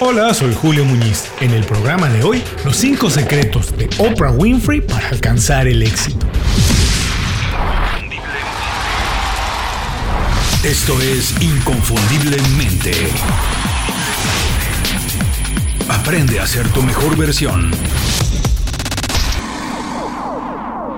Hola, soy Julio Muñiz. En el programa de hoy, los 5 secretos de Oprah Winfrey para alcanzar el éxito. Esto es Inconfundiblemente. Aprende a ser tu mejor versión.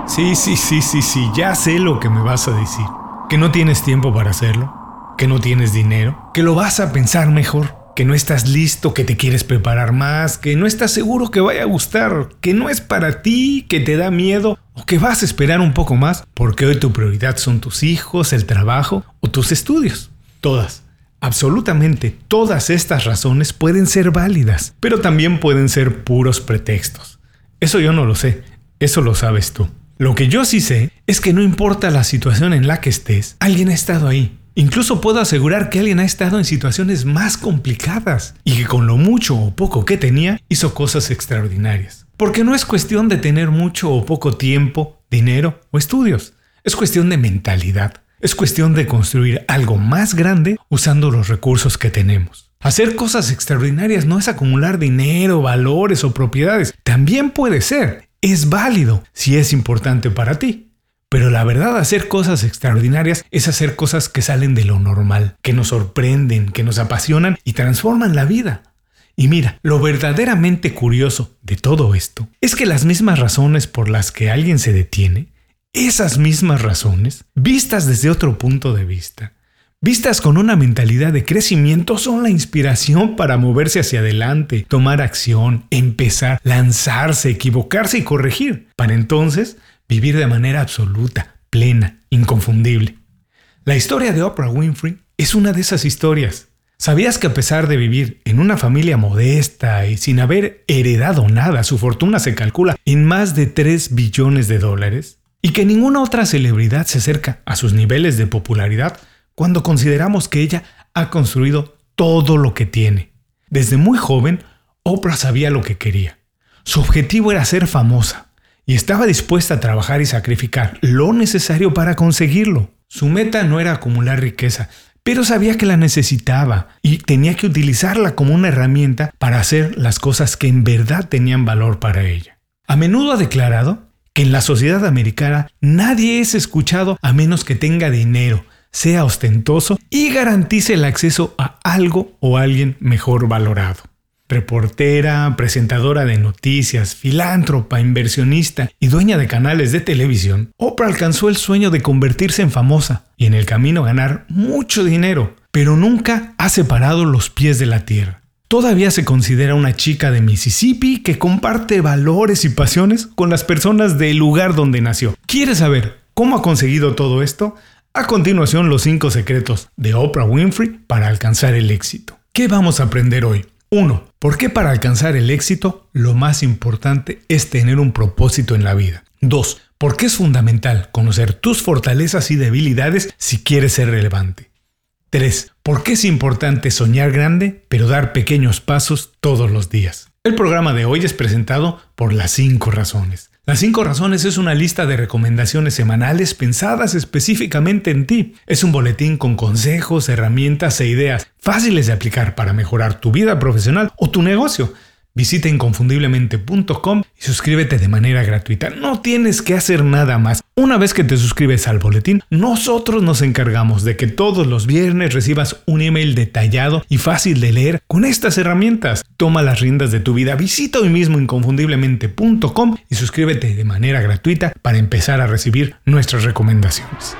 Sí, sí, sí, sí, sí, ya sé lo que me vas a decir. Que no tienes tiempo para hacerlo, que no tienes dinero, que lo vas a pensar mejor que no estás listo, que te quieres preparar más, que no estás seguro que vaya a gustar, que no es para ti, que te da miedo o que vas a esperar un poco más porque hoy tu prioridad son tus hijos, el trabajo o tus estudios. Todas, absolutamente todas estas razones pueden ser válidas, pero también pueden ser puros pretextos. Eso yo no lo sé, eso lo sabes tú. Lo que yo sí sé es que no importa la situación en la que estés, alguien ha estado ahí Incluso puedo asegurar que alguien ha estado en situaciones más complicadas y que con lo mucho o poco que tenía hizo cosas extraordinarias. Porque no es cuestión de tener mucho o poco tiempo, dinero o estudios. Es cuestión de mentalidad. Es cuestión de construir algo más grande usando los recursos que tenemos. Hacer cosas extraordinarias no es acumular dinero, valores o propiedades. También puede ser. Es válido si es importante para ti. Pero la verdad, hacer cosas extraordinarias es hacer cosas que salen de lo normal, que nos sorprenden, que nos apasionan y transforman la vida. Y mira, lo verdaderamente curioso de todo esto es que las mismas razones por las que alguien se detiene, esas mismas razones, vistas desde otro punto de vista, vistas con una mentalidad de crecimiento, son la inspiración para moverse hacia adelante, tomar acción, empezar, lanzarse, equivocarse y corregir, para entonces vivir de manera absoluta, plena, inconfundible. La historia de Oprah Winfrey es una de esas historias. ¿Sabías que a pesar de vivir en una familia modesta y sin haber heredado nada, su fortuna se calcula en más de 3 billones de dólares? Y que ninguna otra celebridad se acerca a sus niveles de popularidad cuando consideramos que ella ha construido todo lo que tiene. Desde muy joven, Oprah sabía lo que quería. Su objetivo era ser famosa, y estaba dispuesta a trabajar y sacrificar lo necesario para conseguirlo. Su meta no era acumular riqueza, pero sabía que la necesitaba y tenía que utilizarla como una herramienta para hacer las cosas que en verdad tenían valor para ella. A menudo ha declarado que en la sociedad americana nadie es escuchado a menos que tenga dinero, sea ostentoso y garantice el acceso a algo o alguien mejor valorado. Reportera, presentadora de noticias, filántropa, inversionista y dueña de canales de televisión, Oprah alcanzó el sueño de convertirse en famosa y en el camino ganar mucho dinero, pero nunca ha separado los pies de la tierra. Todavía se considera una chica de Mississippi que comparte valores y pasiones con las personas del lugar donde nació. ¿Quieres saber cómo ha conseguido todo esto? A continuación los 5 secretos de Oprah Winfrey para alcanzar el éxito. ¿Qué vamos a aprender hoy? 1. ¿Por qué para alcanzar el éxito lo más importante es tener un propósito en la vida? 2. ¿Por qué es fundamental conocer tus fortalezas y debilidades si quieres ser relevante? 3. ¿Por qué es importante soñar grande pero dar pequeños pasos todos los días? El programa de hoy es presentado por las 5 razones. Las 5 razones es una lista de recomendaciones semanales pensadas específicamente en ti. Es un boletín con consejos, herramientas e ideas fáciles de aplicar para mejorar tu vida profesional o tu negocio. Visita inconfundiblemente.com y suscríbete de manera gratuita. No tienes que hacer nada más. Una vez que te suscribes al boletín, nosotros nos encargamos de que todos los viernes recibas un email detallado y fácil de leer con estas herramientas. Toma las riendas de tu vida. Visita hoy mismo inconfundiblemente.com y suscríbete de manera gratuita para empezar a recibir nuestras recomendaciones.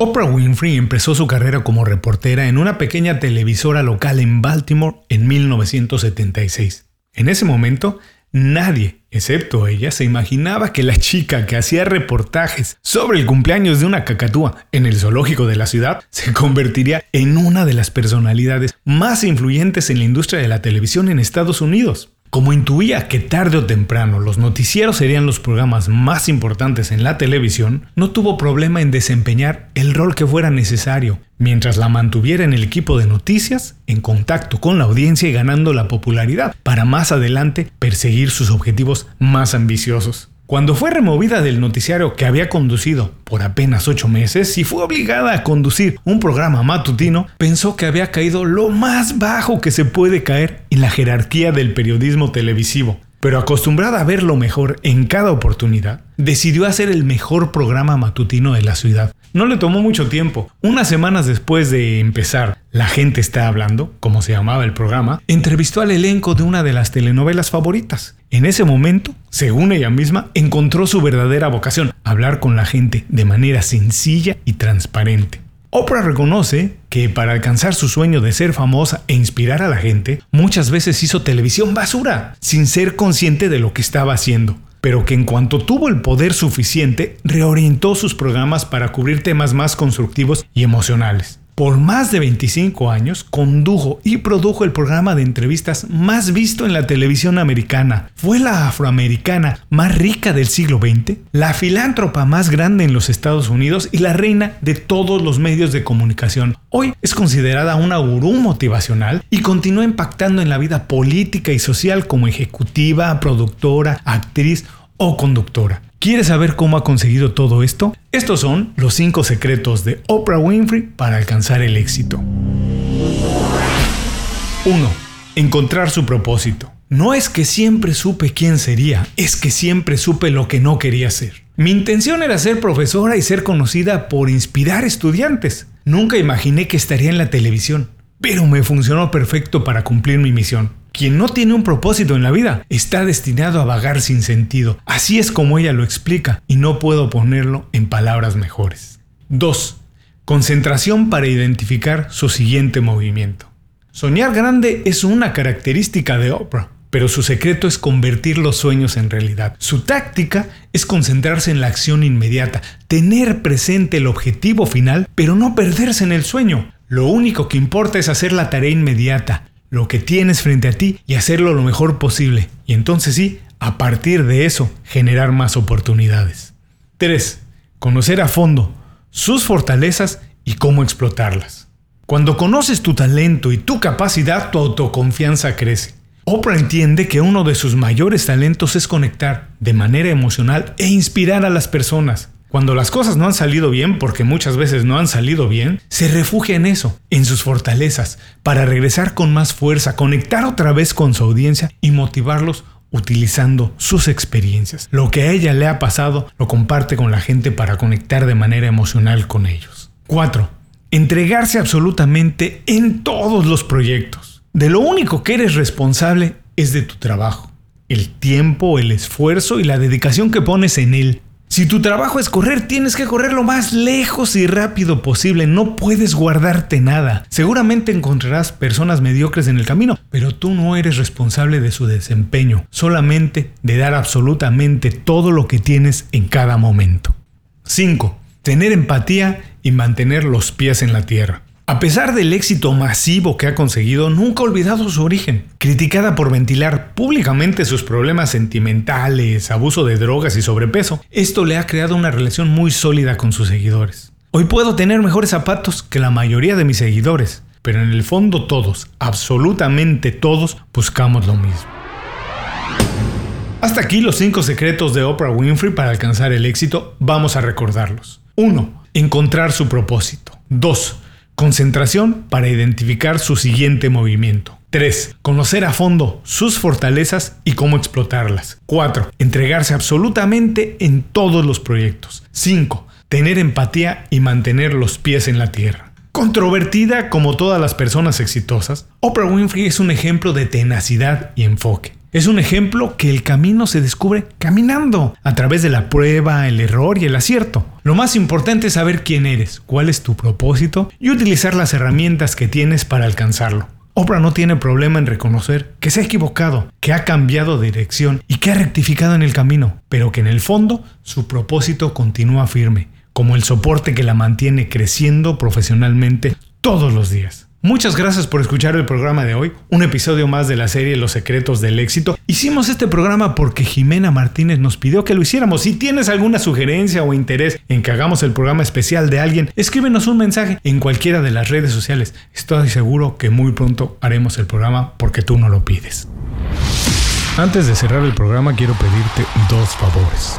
Oprah Winfrey empezó su carrera como reportera en una pequeña televisora local en Baltimore en 1976. En ese momento, nadie, excepto ella, se imaginaba que la chica que hacía reportajes sobre el cumpleaños de una cacatúa en el zoológico de la ciudad se convertiría en una de las personalidades más influyentes en la industria de la televisión en Estados Unidos. Como intuía que tarde o temprano los noticieros serían los programas más importantes en la televisión, no tuvo problema en desempeñar el rol que fuera necesario, mientras la mantuviera en el equipo de noticias, en contacto con la audiencia y ganando la popularidad, para más adelante perseguir sus objetivos más ambiciosos. Cuando fue removida del noticiario que había conducido por apenas ocho meses y fue obligada a conducir un programa matutino, pensó que había caído lo más bajo que se puede caer en la jerarquía del periodismo televisivo. Pero acostumbrada a ver lo mejor en cada oportunidad, decidió hacer el mejor programa matutino de la ciudad. No le tomó mucho tiempo. Unas semanas después de empezar La gente está hablando, como se llamaba el programa, entrevistó al elenco de una de las telenovelas favoritas. En ese momento, según ella misma, encontró su verdadera vocación, hablar con la gente de manera sencilla y transparente. Oprah reconoce que para alcanzar su sueño de ser famosa e inspirar a la gente, muchas veces hizo televisión basura, sin ser consciente de lo que estaba haciendo pero que en cuanto tuvo el poder suficiente, reorientó sus programas para cubrir temas más constructivos y emocionales. Por más de 25 años, condujo y produjo el programa de entrevistas más visto en la televisión americana. Fue la afroamericana más rica del siglo XX, la filántropa más grande en los Estados Unidos y la reina de todos los medios de comunicación. Hoy es considerada una gurú motivacional y continúa impactando en la vida política y social como ejecutiva, productora, actriz o conductora. ¿Quieres saber cómo ha conseguido todo esto? Estos son los 5 secretos de Oprah Winfrey para alcanzar el éxito. 1. Encontrar su propósito. No es que siempre supe quién sería, es que siempre supe lo que no quería ser. Mi intención era ser profesora y ser conocida por inspirar estudiantes. Nunca imaginé que estaría en la televisión, pero me funcionó perfecto para cumplir mi misión. Quien no tiene un propósito en la vida está destinado a vagar sin sentido. Así es como ella lo explica y no puedo ponerlo en palabras mejores. 2. Concentración para identificar su siguiente movimiento. Soñar grande es una característica de Oprah, pero su secreto es convertir los sueños en realidad. Su táctica es concentrarse en la acción inmediata, tener presente el objetivo final, pero no perderse en el sueño. Lo único que importa es hacer la tarea inmediata, lo que tienes frente a ti y hacerlo lo mejor posible. Y entonces sí, a partir de eso, generar más oportunidades. 3. Conocer a fondo sus fortalezas y cómo explotarlas. Cuando conoces tu talento y tu capacidad, tu autoconfianza crece. Oprah entiende que uno de sus mayores talentos es conectar de manera emocional e inspirar a las personas. Cuando las cosas no han salido bien, porque muchas veces no han salido bien, se refugia en eso, en sus fortalezas, para regresar con más fuerza, conectar otra vez con su audiencia y motivarlos utilizando sus experiencias. Lo que a ella le ha pasado lo comparte con la gente para conectar de manera emocional con ellos. 4. Entregarse absolutamente en todos los proyectos. De lo único que eres responsable es de tu trabajo. El tiempo, el esfuerzo y la dedicación que pones en él. Si tu trabajo es correr, tienes que correr lo más lejos y rápido posible. No puedes guardarte nada. Seguramente encontrarás personas mediocres en el camino, pero tú no eres responsable de su desempeño, solamente de dar absolutamente todo lo que tienes en cada momento. 5. Tener empatía y mantener los pies en la tierra. A pesar del éxito masivo que ha conseguido, nunca ha olvidado su origen. Criticada por ventilar públicamente sus problemas sentimentales, abuso de drogas y sobrepeso, esto le ha creado una relación muy sólida con sus seguidores. Hoy puedo tener mejores zapatos que la mayoría de mis seguidores, pero en el fondo todos, absolutamente todos, buscamos lo mismo. Hasta aquí los 5 secretos de Oprah Winfrey para alcanzar el éxito, vamos a recordarlos. 1. Encontrar su propósito. 2 Concentración para identificar su siguiente movimiento. 3. Conocer a fondo sus fortalezas y cómo explotarlas. 4. Entregarse absolutamente en todos los proyectos. 5. Tener empatía y mantener los pies en la tierra. Controvertida como todas las personas exitosas, Oprah Winfrey es un ejemplo de tenacidad y enfoque. Es un ejemplo que el camino se descubre caminando, a través de la prueba, el error y el acierto. Lo más importante es saber quién eres, cuál es tu propósito y utilizar las herramientas que tienes para alcanzarlo. Oprah no tiene problema en reconocer que se ha equivocado, que ha cambiado de dirección y que ha rectificado en el camino, pero que en el fondo su propósito continúa firme, como el soporte que la mantiene creciendo profesionalmente todos los días. Muchas gracias por escuchar el programa de hoy, un episodio más de la serie Los secretos del éxito. Hicimos este programa porque Jimena Martínez nos pidió que lo hiciéramos. Si tienes alguna sugerencia o interés en que hagamos el programa especial de alguien, escríbenos un mensaje en cualquiera de las redes sociales. Estoy seguro que muy pronto haremos el programa porque tú no lo pides. Antes de cerrar el programa quiero pedirte dos favores.